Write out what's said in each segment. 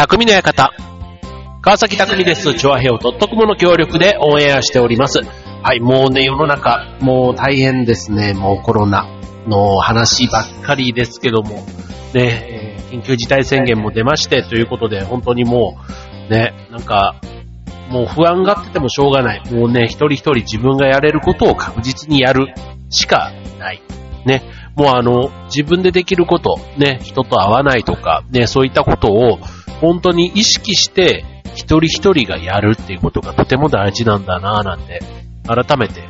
匠の館。川崎匠です。チョアヘオとットコムの協力でオンエアしております。はい、もうね、世の中、もう大変ですね。もうコロナの話ばっかりですけども、ね、緊急事態宣言も出ましてということで、本当にもう、ね、なんか、もう不安がっててもしょうがない。もうね、一人一人自分がやれることを確実にやるしかない。ね。もうあの、自分でできること、ね、人と会わないとか、ね、そういったことを本当に意識して一人一人がやるっていうことがとても大事なんだなぁなんて改めて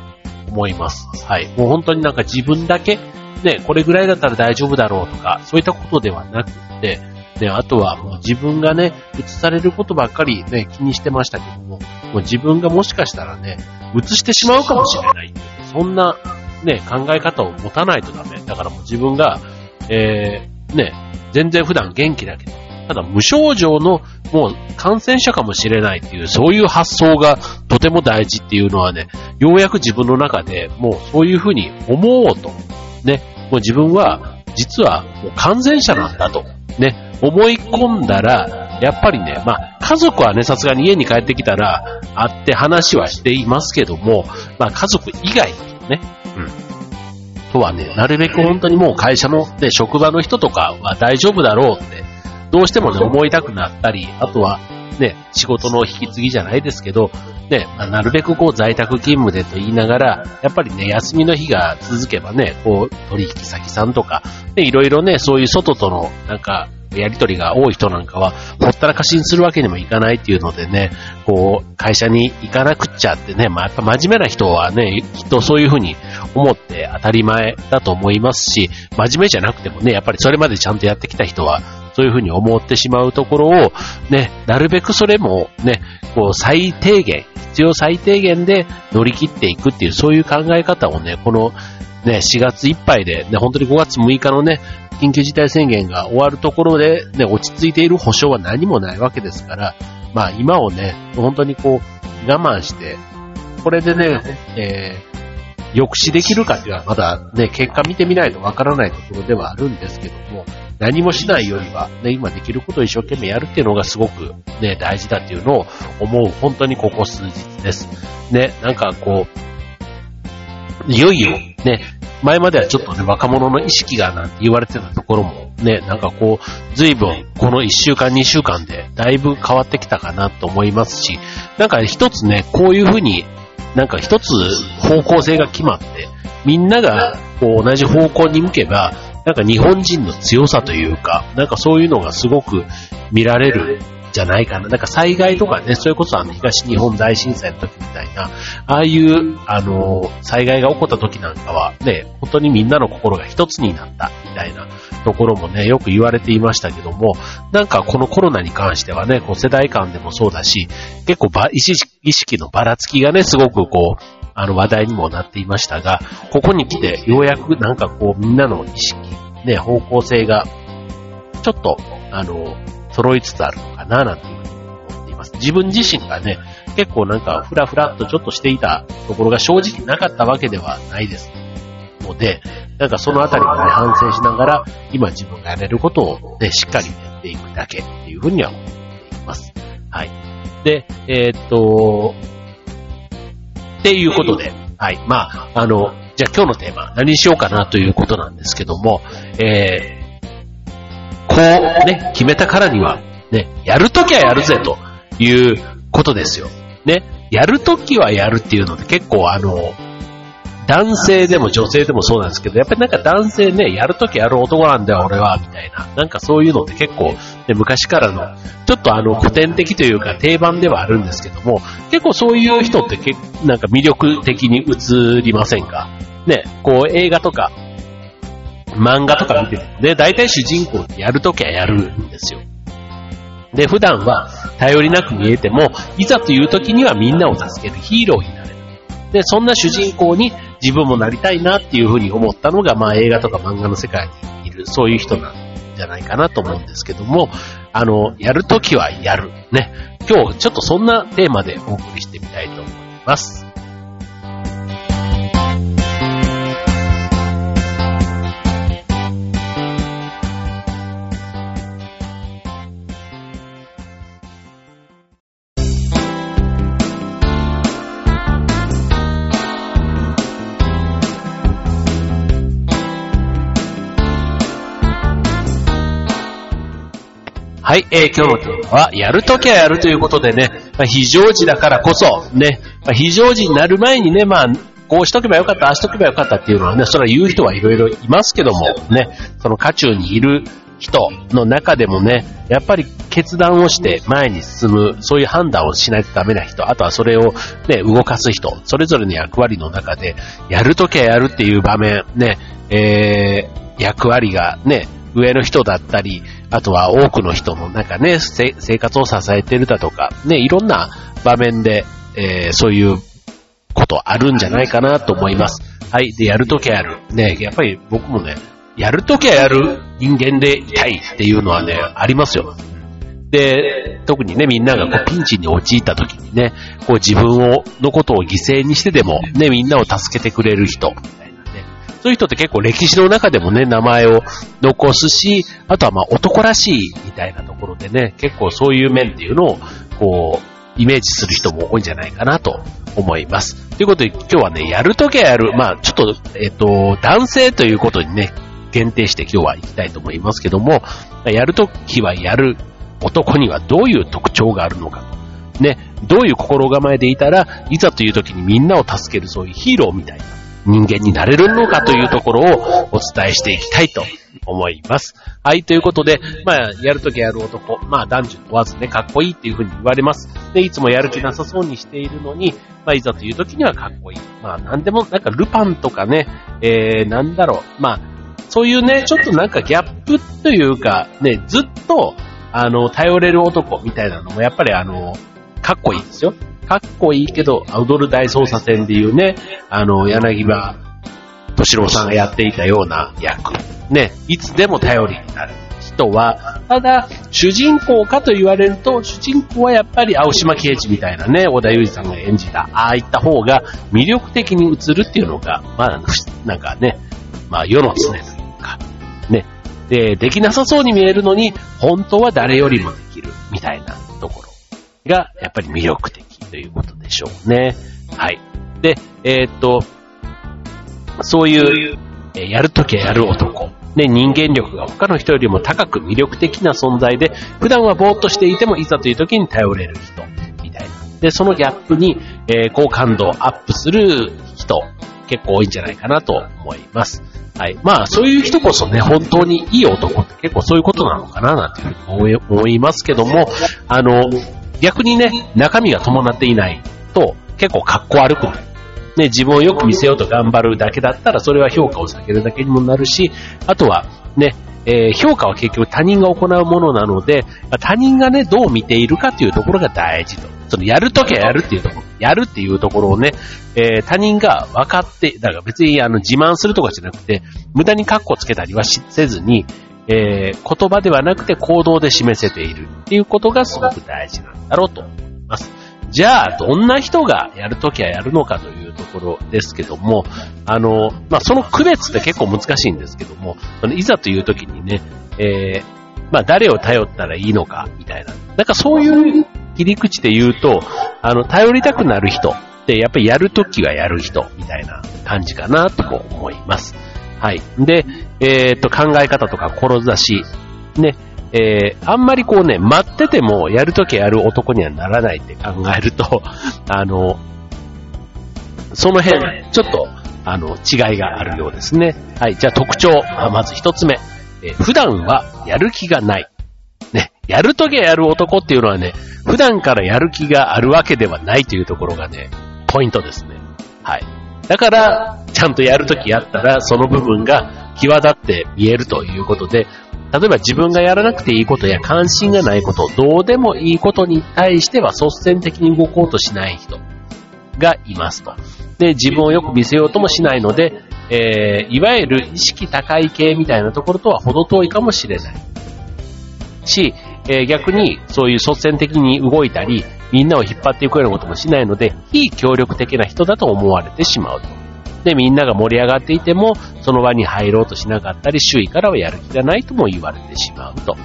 思います。はい。もう本当になんか自分だけ、ね、これぐらいだったら大丈夫だろうとか、そういったことではなくて、ね、あとはもう自分がね、映されることばっかりね、気にしてましたけども、もう自分がもしかしたらね、映してしまうかもしれないっていう。そんなね、考え方を持たないとダメ。だからもう自分が、えー、ね、全然普段元気だけど、ただ無症状のもう感染者かもしれないっていう、そういう発想がとても大事っていうのはね、ようやく自分の中でもうそういうふうに思おうと。ね、もう自分は実はもう感染者なんだと。ね、思い込んだら、やっぱりね、まあ家族はね、さすがに家に帰ってきたら会って話はしていますけども、まあ家族以外ね、うん。とはね、なるべく本当にもう会社の、ね、職場の人とかは大丈夫だろうって、どうしてもね、思いたくなったり、あとは、ね、仕事の引き継ぎじゃないですけど、ね、まあなるべくこう在宅勤務でと言いながら、やっぱりね、休みの日が続けばね、こう、取引先さんとか、ね、いろいろね、そういう外との、なんか、やりとりが多い人なんかは、ほったらかしにするわけにもいかないっていうのでね、こう、会社に行かなくっちゃってね、まあ、やっぱ真面目な人はね、きっとそういうふうに思って当たり前だと思いますし、真面目じゃなくてもね、やっぱりそれまでちゃんとやってきた人は、そういうふうに思ってしまうところを、ね、なるべくそれもね、こう最低限、必要最低限で乗り切っていくっていう、そういう考え方をね、このね、4月いっぱいで、ね、本当に5月6日のね、緊急事態宣言が終わるところで、ね、落ち着いている保証は何もないわけですから、まあ今をね、本当にこう、我慢して、これでね、えー、抑止できるかっていうのはまだね、結果見てみないとわからないところではあるんですけども、何もしないよりは、ね、今できることを一生懸命やるっていうのがすごくね、大事だっていうのを思う、本当にここ数日です。ね、なんかこう、いよいよ、ね、前まではちょっとね、若者の意識がなんて言われてたところも、ね、なんかこう、随分、この1週間、2週間で、だいぶ変わってきたかなと思いますし、なんか一つね、こういうふうに、なんか一つ方向性が決まって、みんながこう同じ方向に向けば、なんか日本人の強さというか、なんかそういうのがすごく見られるじゃないかな。なんか災害とかね、それこそあの東日本大震災の時みたいな、ああいう、あの、災害が起こった時なんかは、ね、本当にみんなの心が一つになったみたいなところもね、よく言われていましたけども、なんかこのコロナに関してはね、こう世代間でもそうだし、結構ば意識意識のばらつきがね、すごくこう、あの話題にもなっていましたが、ここに来てようやくなんかこうみんなの意識、ね、方向性が、ちょっと、あの、揃いつつあるのかな、なんていうふうに思っています。自分自身がね、結構なんかふらふらっとちょっとしていたところが正直なかったわけではないです。ので、なんかそのあたりをね、反省しながら、今自分がやれることをね、しっかりやっていくだけっていうふうには思っています。はい。で、えーっと、っていうことで、はい。まあ、あの、じゃあ今日のテーマ、何にしようかなということなんですけども、えー、こうね、決めたからには、ね、やるときはやるぜということですよ。ね、やるときはやるっていうので結構あの、男性でも女性でもそうなんですけど、やっぱりなんか男性ね、やるときやる男なんだよ俺は、みたいな。なんかそういうのって結構、ね、昔からの、ちょっとあの古典的というか定番ではあるんですけども、結構そういう人ってけなんか魅力的に映りませんか？ね、こう映画とか、漫画とか見ててもね、大体主人公ってやるときはやるんですよ。で、普段は頼りなく見えても、いざという時にはみんなを助けるヒーローになれる。で、そんな主人公に自分もなりたいなっていうふうに思ったのが、まあ映画とか漫画の世界にいる、そういう人なんじゃないかなと思うんですけども、あの、やるときはやる。ね。今日ちょっとそんなテーマでお送りしてみたいと思います。はい、えー、今日のテーマは、やるときはやるということでね、まあ、非常時だからこそ、ね、まあ、非常時になる前にね、まあ、こうしとけばよかった、ああしとけばよかったっていうのはね、それは言う人はいろいろいますけども、ね、その渦中にいる人の中でもね、やっぱり決断をして前に進む、そういう判断をしないとダメな人、あとはそれをね、動かす人、それぞれの役割の中で、やるときはやるっていう場面、ね、えー、役割がね、上の人だったり、あとは多くの人の中ね、生活を支えてるだとか、ね、いろんな場面で、えー、そういうことあるんじゃないかなと思います。はい。で、やるときはやる。ね、やっぱり僕もね、やるときはやる人間でいたいっていうのはね、ありますよ。で、特にね、みんながこうピンチに陥った時にね、こう自分を、のことを犠牲にしてでも、ね、みんなを助けてくれる人。そういう人って結構歴史の中でもね、名前を残すし、あとはまあ男らしいみたいなところでね、結構そういう面っていうのを、こう、イメージする人も多いんじゃないかなと思います。ということで今日はね、やるときはやる。まあちょっと、えっ、と、男性ということにね、限定して今日は行きたいと思いますけども、やるときはやる男にはどういう特徴があるのか。ね、どういう心構えでいたらいざという時にみんなを助けるそういうヒーローみたいな人間になれるのかというところをお伝えしていきたいと思います。はい、ということで、まあ、やるときやる男、まあ、男女問わずね、かっこいいっていうふうに言われます。で、いつもやる気なさそうにしているのに、まあ、いざという時にはかっこいい。まあ、なんでも、なんかルパンとかね、えー、なんだろう、まあ、そういうね、ちょっとなんかギャップというか、ね、ずっと、あの、頼れる男みたいなのもやっぱりあの、かっこいいですよ。かっこいいけど、踊る大捜査線でいうね、あの、柳葉敏郎さんがやっていたような役。ね、いつでも頼りになる人は、ただ、主人公かと言われると、主人公はやっぱり青島刑事みたいなね、小田裕二さんが演じた、ああいった方が魅力的に映るっていうのが、まあ、なんかね、まあ、世の常というか、ね。で、できなさそうに見えるのに、本当は誰よりもできる、みたいなところが、やっぱり魅力的ということでしょうね。はい。で、えー、っと、そういう、えやるときはやる男。ね、人間力が他の人よりも高く魅力的な存在で、普段はぼーっとしていてもいざという時に頼れる人、みたいな。で、そのギャップに、えー、好感度をアップする人、結構多いんじゃないかなと思います。はい。まあ、そういう人こそね、本当にいい男って結構そういうことなのかな、なんていうふうに思いますけども、あの、逆にね、中身が伴っていないと結構格好悪くなる。ね、自分をよく見せようと頑張るだけだったら、それは評価を避けるだけにもなるし、あとは、ね、えー、評価は結局他人が行うものなので、他人がね、どう見ているかというところが大事と。そのやるときはやるっていうところ、やるっていうところをね、えー、他人が分かって、だから別にあの自慢するとかじゃなくて、無駄にカッコつけたりはせずに、えー、言葉ではなくて行動で示せているっていうことがすごく大事なんだろうと思います。じゃあ、どんな人がやるときはやるのかというところですけども、あの、まあ、その区別って結構難しいんですけども、いざというときにね、えー、まあ、誰を頼ったらいいのか、みたいな。なんかそういう切り口で言うと、あの、頼りたくなる人って、やっぱりやるときはやる人、みたいな感じかな、と思います。はい。で、えー、っと、考え方とか志、ね、えー、あんまりこうね、待っててもやるときやる男にはならないって考えると、あの、その辺、ちょっと、あの、違いがあるようですね。はい、じゃあ特徴、まず一つ目。えー、普段はやる気がない。ね、やるときやる男っていうのはね、普段からやる気があるわけではないというところがね、ポイントですね。はい。だから、ちゃんとやるときやったら、その部分が際立って見えるということで、例えば自分がやらなくていいことや関心がないこと、どうでもいいことに対しては率先的に動こうとしない人がいますと。で、自分をよく見せようともしないので、えー、いわゆる意識高い系みたいなところとは程遠いかもしれない。し、えー、逆にそういう率先的に動いたり、みんなを引っ張っていくようなこともしないので、非協力的な人だと思われてしまうと。で、みんなが盛り上がっていても、その場に入ろうとしなかったり、周囲からはやる気がないとも言われてしまうと。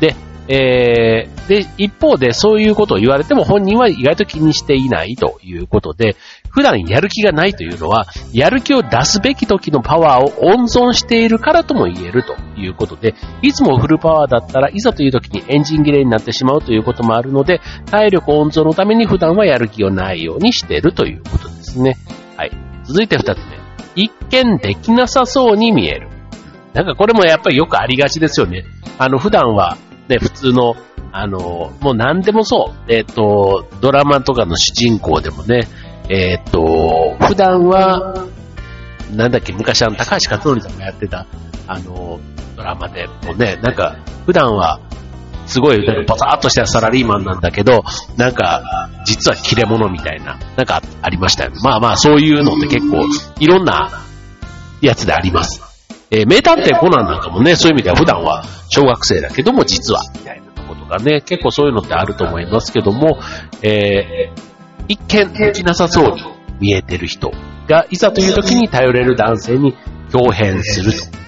で、えー、で、一方でそういうことを言われても本人は意外と気にしていないということで、普段やる気がないというのは、やる気を出すべき時のパワーを温存しているからとも言えるということで、いつもフルパワーだったらいざという時にエンジン切れになってしまうということもあるので、体力温存のために普段はやる気をないようにしているということですね。はい。続いて二つ目。一見できなさそうに見える。なんかこれもやっぱりよくありがちですよね。あの、普段はね、普通の、あの、もう何でもそう。えっ、ー、と、ドラマとかの主人公でもね、えっ、ー、と、普段は、なんだっけ、昔あの、高橋克典さんがやってた、あの、ドラマでもね、なんか、普段は、すごい、なんか、バサーっとしたサラリーマンなんだけど、なんか、実は切れ者みたいな、なんかありましたよね。まあまあ、そういうのって結構、いろんなやつであります。えー、名探偵コナンなんかもね、そういう意味では普段は小学生だけども実は、みたいなことがね、結構そういうのってあると思いますけども、えー、一見できなさそうに見えてる人が、いざという時に頼れる男性に表変すると。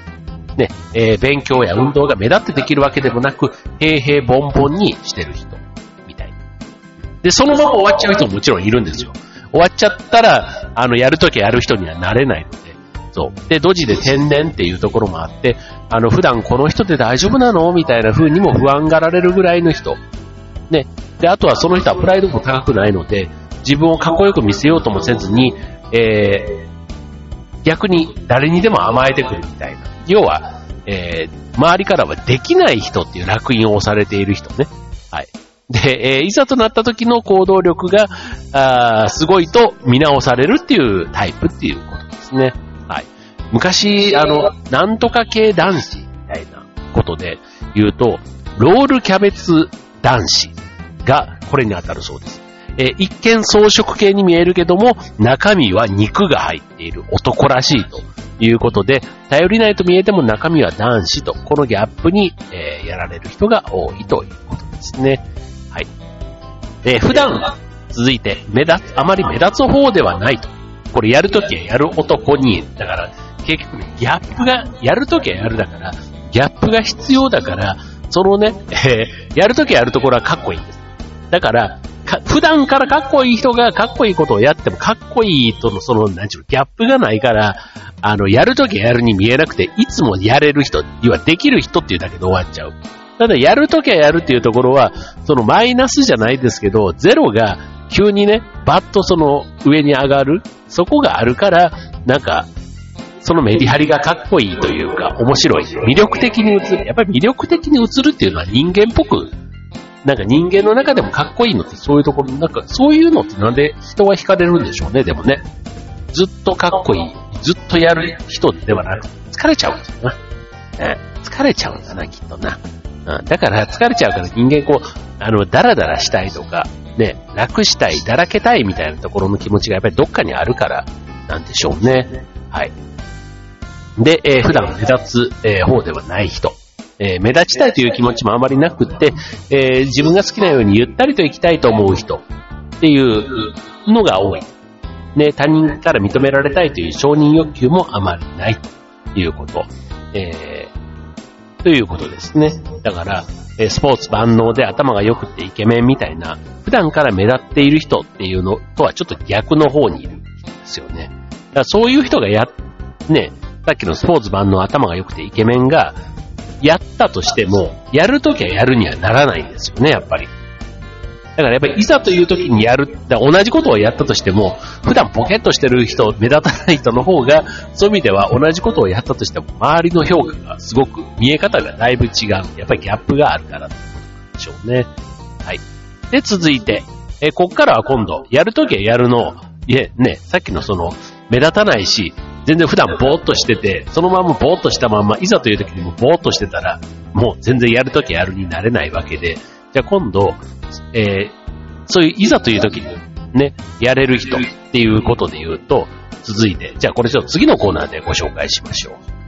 ね、えー、勉強や運動が目立ってできるわけでもなく、平々凡々にしてる人、みたいな。で、そのまま終わっちゃう人ももちろんいるんですよ。終わっちゃったら、あの、やるときやる人にはなれないので、そう。で、ドジで天然っていうところもあって、あの、普段この人で大丈夫なの？みたいな風にも不安がられるぐらいの人。ね。で、あとはその人はプライドも高くないので、自分をかっこよく見せようともせずに、え、逆に誰にでも甘えてくるみたいな。要は、えー、周りからはできない人っていう楽印を押されている人ね。はい。で、えー、いざとなった時の行動力が、あすごいと見直されるっていうタイプっていうことですね。はい昔、あの、なんとか系男子みたいなことで言うと、ロールキャベツ男子がこれに当たるそうです。えー、一見装飾系に見えるけども、中身は肉が入っている男らしいということで、頼りないと見えても中身は男子と、このギャップに、えー、やられる人が多いということですね。はい。えー、普段は続いて目立つ、あまり目立つ方ではないと。これやるときはやる男に、だから結局ね、ギャップが、やるときはやるだから、ギャップが必要だから、そのね、えー、やるときはやるところはかっこいいんです。だから、か普段からかっこいい人がかっこいいことをやってもかっこいいとのその、なんちゅうの、ギャップがないから、あの、やるときはやるに見えなくて、いつもやれる人、要はできる人っていうだけで終わっちゃう。ただ、やるときはやるっていうところは、そのマイナスじゃないですけど、ゼロが急にね、バッとその上に上がる、そこがあるから、なんか、そのメリハリがかっこいいというか、面白い。魅力的に映る。やっぱり魅力的に映るっていうのは人間っぽく、なんか人間の中でもかっこいいのってそういうところ、なんかそういうのってなんで人は惹かれるんでしょうね、でもね。ずっとかっこいい、ずっとやる人ではなく、疲れちゃうんですよな。ね、疲れちゃうんだな、きっとな。だから疲れちゃうから人間こう、あの、ダラダラしたいとか、ね、楽したい、だらけたいみたいなところの気持ちがやっぱりどっかにあるから、なんでしょうね。はい。で、えー、普段目立つ、えー、方ではない人。えー、目立ちたいという気持ちもあまりなくって、えー、自分が好きなようにゆったりと生きたいと思う人っていうのが多い。ね、他人から認められたいという承認欲求もあまりないということ。えー、ということですね。だから、えスポーツ万能で頭が良くてイケメンみたいな、普段から目立っている人っていうのとはちょっと逆の方にいるんですよね。だからそういう人がや、ね、さっきのスポーツ版の頭が良くてイケメンが、やったとしても、やるときはやるにはならないんですよね、やっぱり。だからやっぱりいざという時にやる、同じことをやったとしても、普段ポケットしてる人、目立たない人の方が、そういう意味では同じことをやったとしても、周りの評価がすごく、見え方がだいぶ違う。やっぱりギャップがあるからってことでしょうね。はい。で、続いて、え、こっからは今度、やるときはやるの、いえ、ね、さっきのその、目立たないし、全然普段ぼーっとしてて、そのままぼーっとしたまま、いざという時にもぼーっとしてたら、もう全然やるときやるになれないわけで、じゃあ今度、えー、そういういざという時にね、やれる人っていうことで言うと、続いて、じゃあこれちょっと次のコーナーでご紹介しましょう。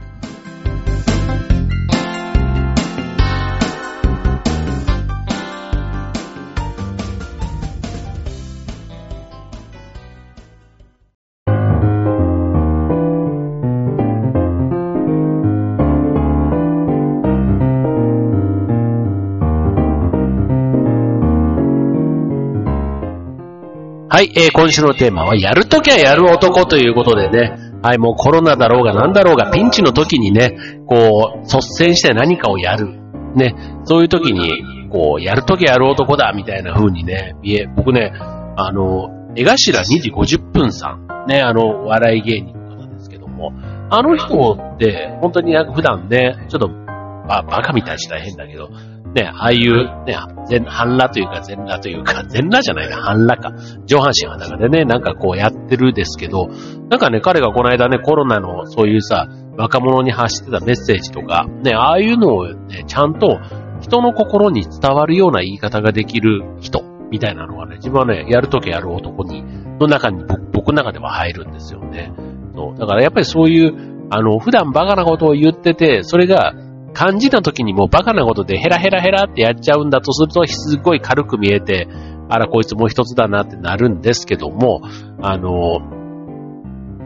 はい、えー、今週のテーマは、やるときはやる男ということでね、はい、もうコロナだろうが何だろうが、ピンチの時にね、こう、率先して何かをやる。ね、そういう時に、こう、やるときはやる男だ、みたいな風にね、見え、僕ね、あの、江頭2時50分さん、ね、あの、笑い芸人の方ですけども、あの人って、本当になんか普段ね、ちょっと、ば、バカみたいにしたら変だけど、ね、ああいう、ね、全、半裸というか全裸というか、全裸じゃないな、半裸か。上半身裸でね、なんかこうやってるですけど、なんかね、彼がこの間ね、コロナのそういうさ、若者に発してたメッセージとか、ね、ああいうのをね、ちゃんと人の心に伝わるような言い方ができる人、みたいなのがね、自分はね、やるときやる男に、の中に僕の中では入るんですよね。そう。だからやっぱりそういう、あの、普段バカなことを言ってて、それが感じた時にもバカなことでヘラヘラヘラってやっちゃうんだとすると、すっごい軽く見えて、あら、こいつもう一つだなってなるんですけども、あの、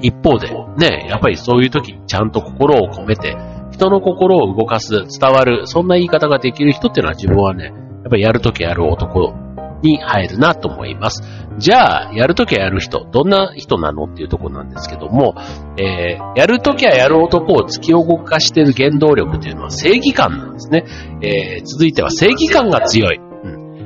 一方で、ね、やっぱりそういう時にちゃんと心を込めて、人の心を動かす、伝わる、そんな言い方ができる人っていうのは自分はね、やっぱりやるときやる男に入るなと思います。じゃあ、やるときはやる人、どんな人なのっていうところなんですけども、えー、やるときはやる男を突き動かしている原動力というのは正義感なんですね。えー、続いては正義感が強い。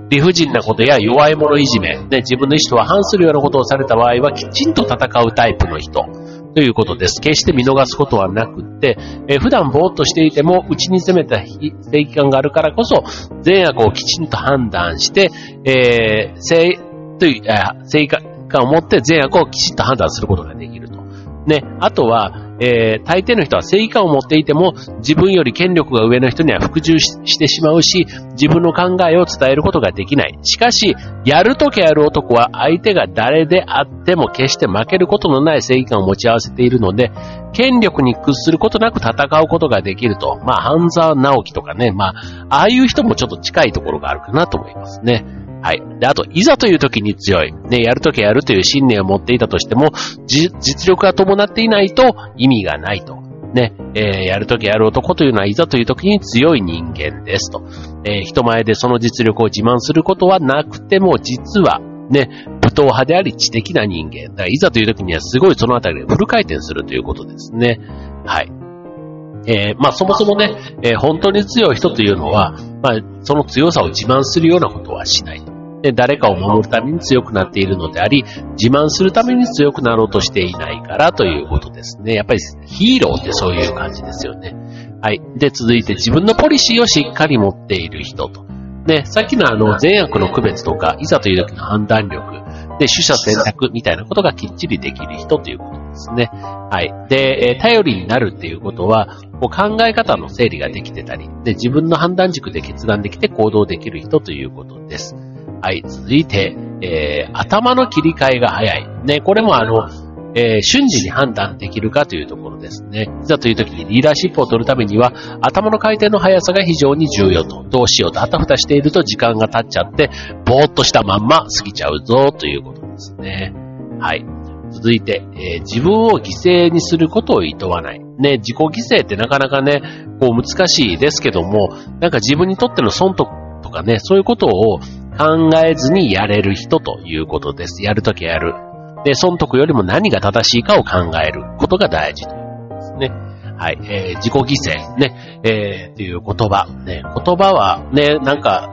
理不尽なことや弱い者いじめ、ね、自分の意思とは反するようなことをされた場合はきちんと戦うタイプの人。ということです。決して見逃すことはなくって、えー、普段ぼーっとしていても、うちに攻めた正義感があるからこそ、善悪をきちんと判断して、えー、正、という、正義感を持って善悪をきちんと判断することができると。ね。あとは、えー、大抵の人は正義感を持っていても、自分より権力が上の人には服従してしまうし、自分の考えを伝えることができない。しかし、やるときやる男は相手が誰であっても決して負けることのない正義感を持ち合わせているので、権力に屈することなく戦うことができると。まあ、半沢直樹とかね、まあ、ああいう人もちょっと近いところがあるかなと思いますね。はい。で、あと、いざという時に強い。ね、やるときやるという信念を持っていたとしても、実力が伴っていないと意味がないと。ね、えー、やるときやる男というのは、いざという時に強い人間ですと。えー、人前でその実力を自慢することはなくても、実は、ね、武闘派であり知的な人間。だからいざという時にはすごいそのあたりでフル回転するということですね。はい。えー、まあそもそもね、えー、本当に強い人というのは、まあその強さを自慢するようなことはしないと。で、誰かを守るために強くなっているのであり、自慢するために強くなろうとしていないからということですね。やっぱりヒーローってそういう感じですよね。はい。で、続いて自分のポリシーをしっかり持っている人と。ね、さっきのあの善悪の区別とか、いざという時の判断力、で、取捨選択みたいなことがきっちりできる人ということですね。はい。で、頼りになるっていうことは、こう考え方の整理ができてたり、で、自分の判断軸で決断できて行動できる人ということです。はい、続いて、えー、頭の切り替えが早い。ね、これもあの、えー、瞬時に判断できるかというところですね。いざという時にリーダーシップを取るためには、頭の回転の速さが非常に重要と。どうしようとあたふたしていると時間が経っちゃって、ぼーっとしたまんま過ぎちゃうぞということですね。はい。続いて、えー、自分を犠牲にすることを厭わない。ね、自己犠牲ってなかなかね、こう難しいですけども、なんか自分にとっての損得とかね、そういうことを考えずにやれる人ということです。やるときやる。で、損得よりも何が正しいかを考えることが大事ということですね。はい。えー、自己犠牲。ね。えー、っていう言葉。ね。言葉は、ね、なんか、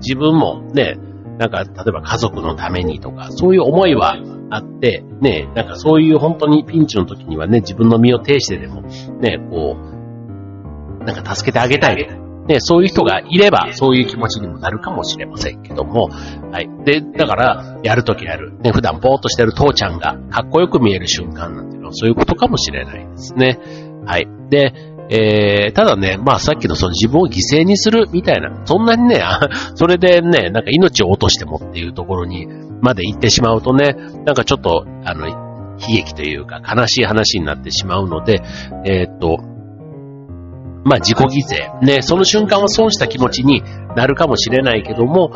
自分もね、なんか、例えば家族のためにとか、そういう思いはあって、ね、なんかそういう本当にピンチの時にはね、自分の身を挺してでも、ね、こう、なんか助けてあげたいね、そういう人がいれば、そういう気持ちにもなるかもしれませんけども、はい。で、だから、やるときやる。ね、普段ぼーっとしてる父ちゃんが、かっこよく見える瞬間なんていうのは、そういうことかもしれないですね。はい。で、えー、ただね、まあさっきのその自分を犠牲にするみたいな、そんなにね、それでね、なんか命を落としてもっていうところにまで行ってしまうとね、なんかちょっと、あの、悲劇というか悲しい話になってしまうので、えー、っと、まあ自己犠牲。ね、その瞬間は損した気持ちになるかもしれないけども、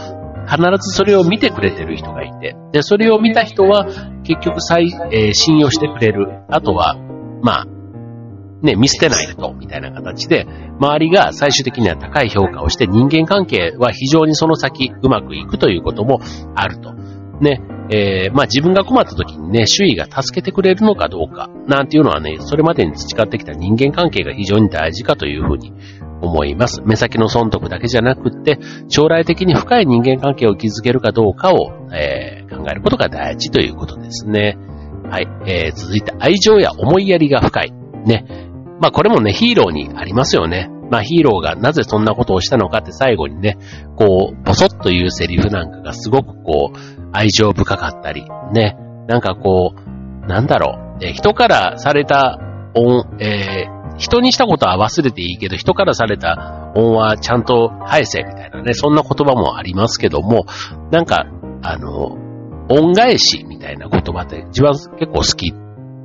必ずそれを見てくれてる人がいて、で、それを見た人は結局再、えー、信用してくれる。あとは、まあ、ね、見捨てない人みたいな形で、周りが最終的には高い評価をして人間関係は非常にその先うまくいくということもあると。ね、えー、まあ自分が困った時にね、周囲が助けてくれるのかどうか、なんていうのはね、それまでに培ってきた人間関係が非常に大事かというふうに思います。目先の損得だけじゃなくって、将来的に深い人間関係を築けるかどうかを、えー、考えることが大事ということですね。はい、えー、続いて愛情や思いやりが深い。ね。まあこれもね、ヒーローにありますよね。まあヒーローがなぜそんなことをしたのかって最後にね、こう、ボソッというセリフなんかがすごくこう、愛情深かったり、ね、なんかこう、なんだろう、え人からされた恩、えー、人にしたことは忘れていいけど、人からされた恩はちゃんと返せ、みたいなね、そんな言葉もありますけども、なんか、あの、恩返しみたいな言葉って自分は結構好き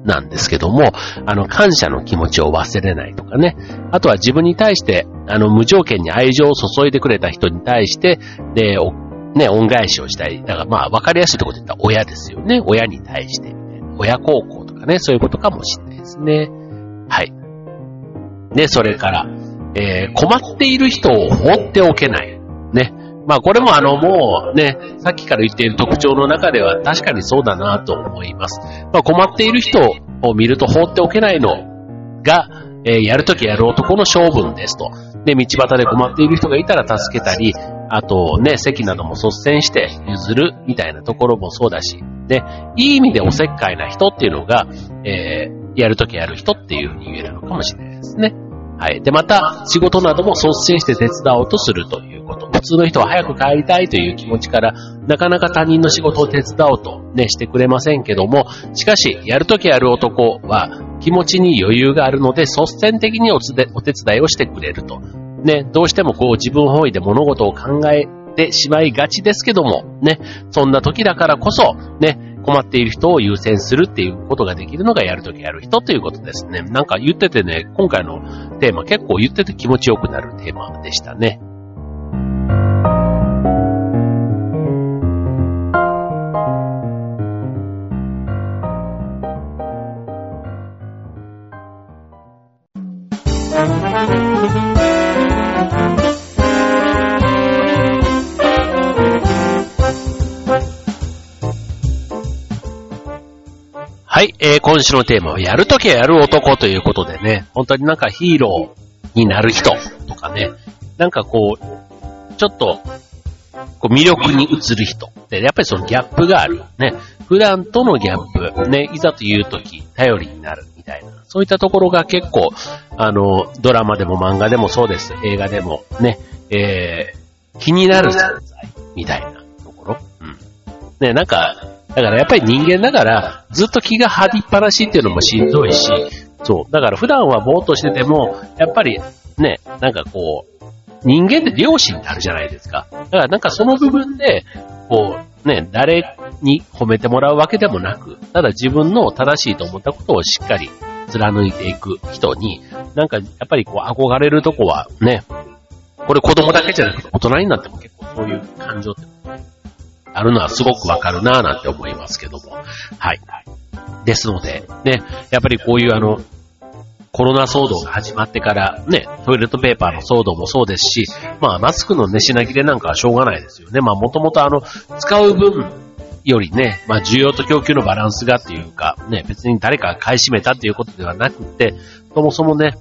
なんですけども、あの、感謝の気持ちを忘れないとかね。あとは自分に対して、あの、無条件に愛情を注いでくれた人に対して、で、ね、恩返しをしたい。だからまあ、わかりやすいところで言ったら親ですよね。親に対して、親孝行とかね、そういうことかもしれないですね。はい。で、それから、えー、困っている人を放っておけない。ね。まあこれもあのもうね、さっきから言っている特徴の中では確かにそうだなと思います。まあ困っている人を見ると放っておけないのが、えー、やるときやる男の性分ですと。で、道端で困っている人がいたら助けたり、あとね、席なども率先して譲るみたいなところもそうだし、で、いい意味でおせっかいな人っていうのが、えー、やるときやる人っていうふうに言えるのかもしれないですね。はい。で、また、仕事なども率先して手伝おうとするという普通の人は早く帰りたいという気持ちから、なかなか他人の仕事を手伝おうとね、してくれませんけども、しかし、やるときやる男は、気持ちに余裕があるので、率先的にお手伝いをしてくれると。ね、どうしてもこう自分本位で物事を考えてしまいがちですけども、ね、そんな時だからこそ、ね、困っている人を優先するっていうことができるのがやるときやる人ということですね。なんか言っててね、今回のテーマ結構言ってて気持ちよくなるテーマでしたね。今週のテーマは、やるときはやる男ということでね、本当になんかヒーローになる人とかね、なんかこう、ちょっと、こう魅力に映る人って、やっぱりそのギャップがある。ね。普段とのギャップ。ね。いざというとき、頼りになるみたいな。そういったところが結構、あの、ドラマでも漫画でもそうです。映画でも、ね。えー、気になる存在みたいな。ね、なんか、だからやっぱり人間だから、ずっと気が張りっぱなしっていうのもしんどいし、そう。だから普段はぼーっとしてても、やっぱりね、なんかこう、人間って良心ってあるじゃないですか。だからなんかその部分で、こう、ね、誰に褒めてもらうわけでもなく、ただ自分の正しいと思ったことをしっかり貫いていく人に、なんかやっぱりこう憧れるとこはね、これ子供だけじゃなくて大人になっても結構そういう感情ってあるのはすごくわかるなぁなんて思いますけども。はい。ですので、ね、やっぱりこういうあの、コロナ騒動が始まってからね、トイレットペーパーの騒動もそうですし、まあマスクのね、品切れなんかはしょうがないですよね。まあもともとあの、使う分よりね、まあ需要と供給のバランスがっていうか、ね、別に誰かが買い占めたっていうことではなくて、そもそもね、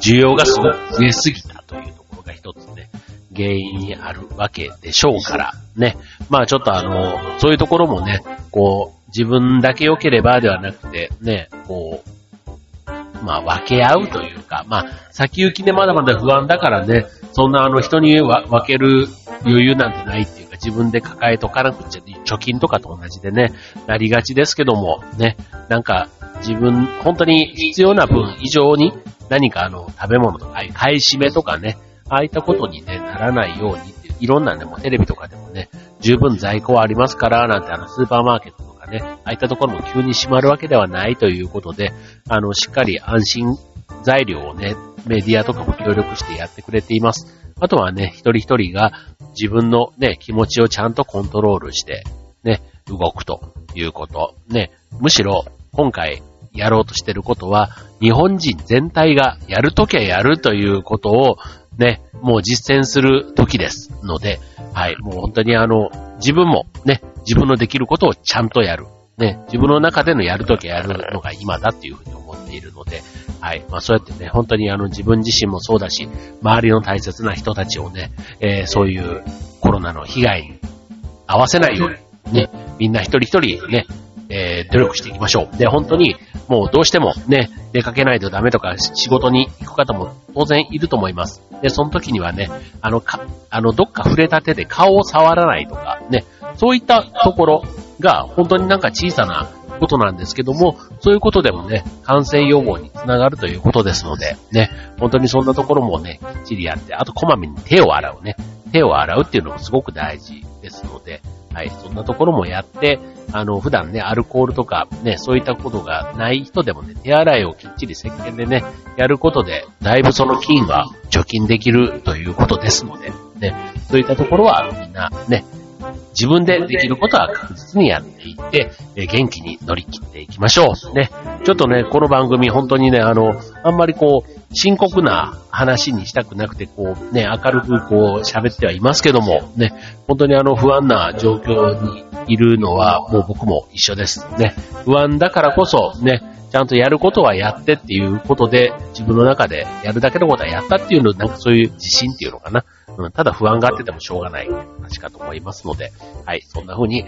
需要がすごく増えすぎたというところが一つね、原因にあるわけでしょうから、ね。まあちょっとあの、そういうところもね、こう、自分だけ良ければではなくて、ね、こう、まあ分け合うというか、まあ先行きでまだまだ不安だからね、そんなあの人に分ける余裕なんてないっていうか自分で抱えとかなくちゃ、貯金とかと同じでね、なりがちですけども、ね、なんか自分、本当に必要な分以上に何かあの食べ物とか、買い占めとかね、ああいったことにね、ならないようにいう、いろんなね、もうテレビとかでもね、十分在庫はありますから、なんてあの、スーパーマーケットとかね、ああいったところも急に閉まるわけではないということで、あの、しっかり安心材料をね、メディアとかも協力してやってくれています。あとはね、一人一人が自分のね、気持ちをちゃんとコントロールして、ね、動くということ。ね、むしろ、今回やろうとしてることは、日本人全体がやるときはやるということを、ね、もう実践する時ですので、はい、もう本当にあの、自分もね、自分のできることをちゃんとやる。ね、自分の中でのやるときやるのが今だっていうふうに思っているので、はい。まあそうやってね、本当にあの自分自身もそうだし、周りの大切な人たちをね、えー、そういうコロナの被害に合わせないように、ね、みんな一人一人ね、えー、努力していきましょう。で、本当に、もうどうしてもね、出かけないとダメとか、仕事に行く方も当然いると思います。で、その時にはね、あの、か、あの、どっか触れた手で顔を触らないとか、ね、そういったところが、本当になんか小さなことなんですけども、そういうことでもね、感染予防につながるということですので、ね、本当にそんなところもね、きっちりやって、あとこまめに手を洗うね、手を洗うっていうのもすごく大事ですので、はい、そんなところもやって、あの、普段ね、アルコールとかね、そういったことがない人でもね、手洗いをきっちり石鹸でね、やることで、だいぶその菌は除菌できるということですので、ね、そういったところはみんなね、自分でできることは確実にやっていって、え元気に乗り切っていきましょう。ね。ちょっとね、この番組本当にね、あの、あんまりこう、深刻な話にしたくなくて、こう、ね、明るくこう、喋ってはいますけども、ね、本当にあの、不安な状況にいるのは、もう僕も一緒です。ね。不安だからこそ、ね、ちゃんとやることはやってっていうことで、自分の中でやるだけのことはやったっていうの、なんかそういう自信っていうのかな。うん、ただ不安があっててもしょうがない話かと思いますので、はい、そんな風に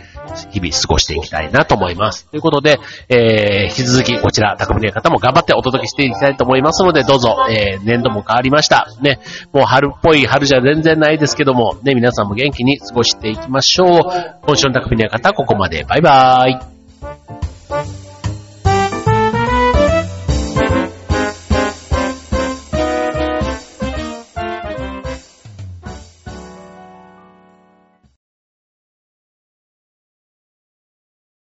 日々過ごしていきたいなと思います。ということで、えー、引き続きこちら、匠の方も頑張ってお届けしていきたいと思いますので、どうぞ、えー、年度も変わりました。ね、もう春っぽい春じゃ全然ないですけども、ね、皆さんも元気に過ごしていきましょう。今週の匠の方、ここまで。バイバーイ。